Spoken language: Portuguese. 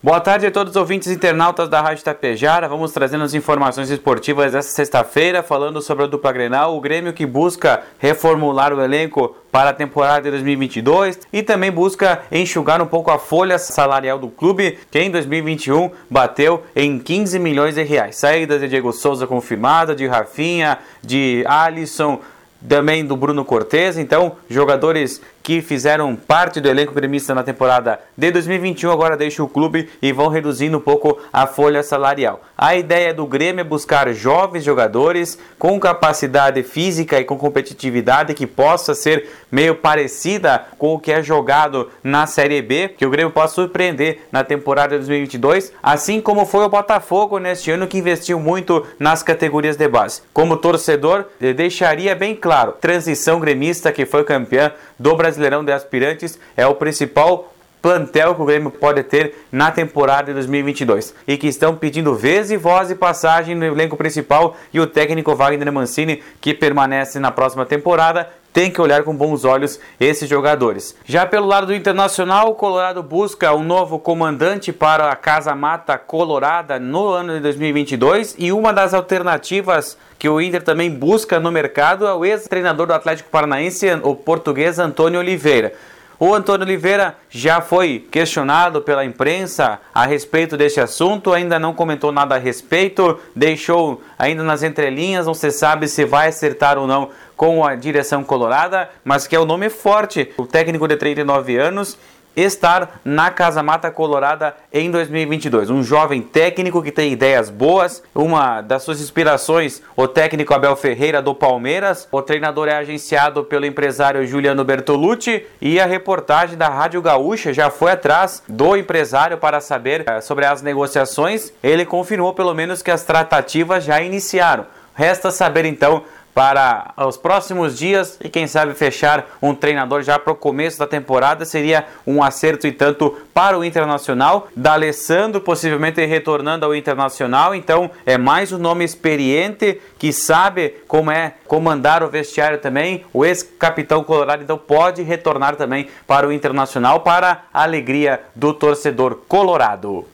Boa tarde a todos os ouvintes internautas da Rádio Tapejara. Vamos trazendo as informações esportivas desta sexta-feira, falando sobre a dupla Grenal, o Grêmio que busca reformular o elenco para a temporada de 2022 e também busca enxugar um pouco a folha salarial do clube, que em 2021 bateu em 15 milhões de reais. Saídas de Diego Souza confirmada, de Rafinha, de Alisson, também do Bruno Cortes, então jogadores que fizeram parte do elenco gremista na temporada de 2021 agora deixam o clube e vão reduzindo um pouco a folha salarial. A ideia do Grêmio é buscar jovens jogadores com capacidade física e com competitividade que possa ser meio parecida com o que é jogado na Série B, que o Grêmio possa surpreender na temporada de 2022, assim como foi o Botafogo neste ano que investiu muito nas categorias de base. Como torcedor, deixaria bem claro, transição gremista que foi campeã do Brasil Brasileirão de Aspirantes é o principal plantel que o Grêmio pode ter na temporada de 2022 e que estão pedindo vez e voz e passagem no elenco principal e o técnico Wagner Mancini que permanece na próxima temporada tem que olhar com bons olhos esses jogadores. Já pelo lado do Internacional, o Colorado busca um novo comandante para a Casa Mata Colorada no ano de 2022 e uma das alternativas que o Inter também busca no mercado é o ex-treinador do Atlético Paranaense, o português Antônio Oliveira. O Antônio Oliveira já foi questionado pela imprensa a respeito desse assunto, ainda não comentou nada a respeito, deixou ainda nas entrelinhas, não se sabe se vai acertar ou não com a direção colorada, mas que é o um nome forte. O técnico de 39 anos estar na Casa Mata Colorada em 2022. Um jovem técnico que tem ideias boas, uma das suas inspirações, o técnico Abel Ferreira do Palmeiras, o treinador é agenciado pelo empresário Juliano Bertolucci e a reportagem da Rádio Gaúcha já foi atrás do empresário para saber eh, sobre as negociações. Ele confirmou pelo menos que as tratativas já iniciaram. Resta saber então para os próximos dias e quem sabe fechar um treinador já para o começo da temporada seria um acerto e tanto para o Internacional. D'Alessandro possivelmente retornando ao Internacional, então é mais um nome experiente que sabe como é comandar o vestiário também. O ex-capitão colorado então pode retornar também para o Internacional para a alegria do torcedor colorado.